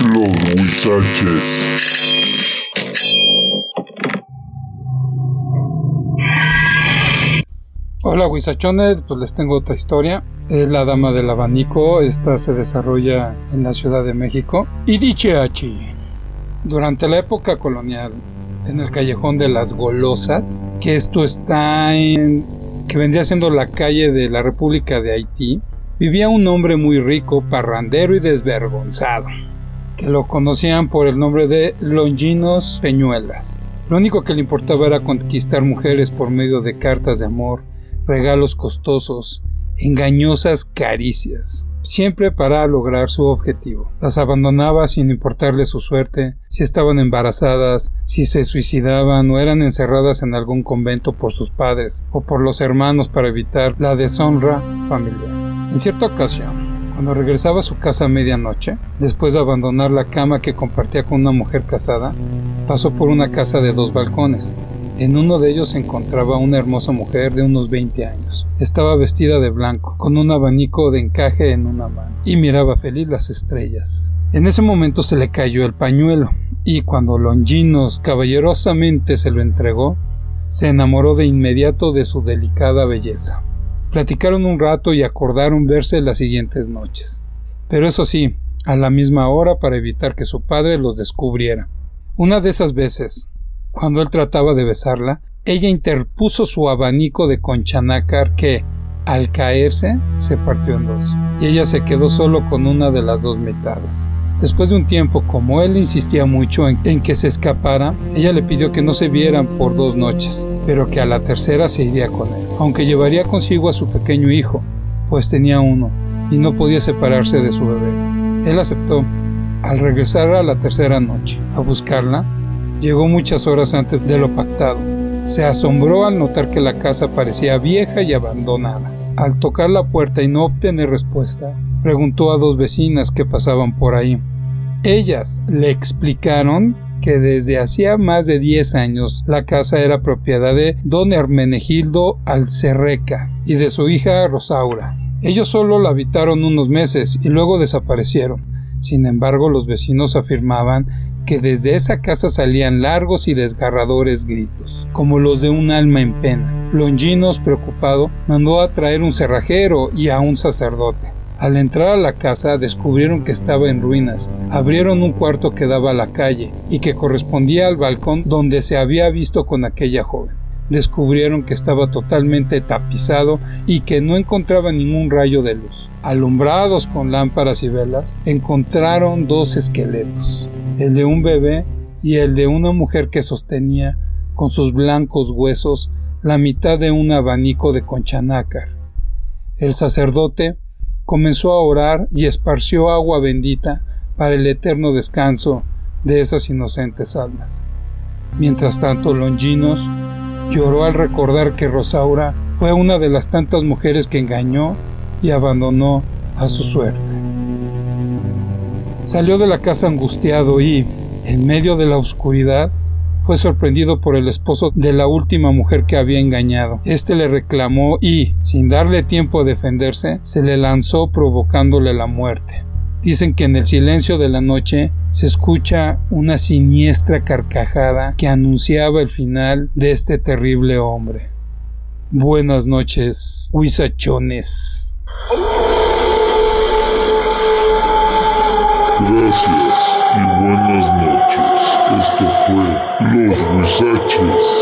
Los Huizaches. Hola Huizachones, pues les tengo otra historia. Es la Dama del Abanico, esta se desarrolla en la Ciudad de México. Y dice aquí, durante la época colonial, en el callejón de las golosas, que esto está en... que vendría siendo la calle de la República de Haití, vivía un hombre muy rico, parrandero y desvergonzado, que lo conocían por el nombre de Longinos Peñuelas. Lo único que le importaba era conquistar mujeres por medio de cartas de amor, regalos costosos, engañosas caricias, siempre para lograr su objetivo. Las abandonaba sin importarle su suerte, si estaban embarazadas, si se suicidaban o eran encerradas en algún convento por sus padres o por los hermanos para evitar la deshonra familiar. En cierta ocasión, cuando regresaba a su casa a medianoche, después de abandonar la cama que compartía con una mujer casada, pasó por una casa de dos balcones. En uno de ellos se encontraba una hermosa mujer de unos 20 años. Estaba vestida de blanco, con un abanico de encaje en una mano, y miraba feliz las estrellas. En ese momento se le cayó el pañuelo, y cuando Longinos caballerosamente se lo entregó, se enamoró de inmediato de su delicada belleza. Platicaron un rato y acordaron verse las siguientes noches. Pero eso sí, a la misma hora para evitar que su padre los descubriera. Una de esas veces, cuando él trataba de besarla, ella interpuso su abanico de conchanácar que, al caerse, se partió en dos, y ella se quedó solo con una de las dos mitades. Después de un tiempo, como él insistía mucho en, que se escapara, ella le pidió que no se vieran por dos noches, pero que a la tercera se iría con él, aunque llevaría consigo a su pequeño hijo, pues tenía uno, y no podía separarse de su bebé. Él aceptó. Al regresar a la tercera noche a buscarla, Llegó muchas horas antes de lo pactado. Se asombró al notar que la casa parecía vieja y abandonada. Al tocar la puerta y no obtener respuesta, preguntó a dos vecinas que pasaban por ahí. Ellas le explicaron que desde hacía más de 10 años la casa era propiedad de don Hermenegildo Alcerreca y de su hija Rosaura. Ellos solo la habitaron unos meses y luego desaparecieron. Sin embargo, los vecinos afirmaban que desde esa casa salían largos y desgarradores gritos, como los de un alma en pena. Longinos, preocupado, mandó a traer un cerrajero y a un sacerdote. Al entrar a la casa descubrieron que estaba en ruinas. Abrieron un cuarto que daba a la calle y que correspondía al balcón donde se había visto con aquella joven. Descubrieron que estaba totalmente tapizado y que no encontraba ningún rayo de luz. Alumbrados con lámparas y velas, encontraron dos esqueletos el de un bebé y el de una mujer que sostenía con sus blancos huesos la mitad de un abanico de conchanácar. El sacerdote comenzó a orar y esparció agua bendita para el eterno descanso de esas inocentes almas. Mientras tanto, Longinos lloró al recordar que Rosaura fue una de las tantas mujeres que engañó y abandonó a su suerte. Salió de la casa angustiado y, en medio de la oscuridad, fue sorprendido por el esposo de la última mujer que había engañado. Este le reclamó y, sin darle tiempo a defenderse, se le lanzó provocándole la muerte. Dicen que en el silencio de la noche se escucha una siniestra carcajada que anunciaba el final de este terrible hombre. Buenas noches, huizachones. Los Huizaches.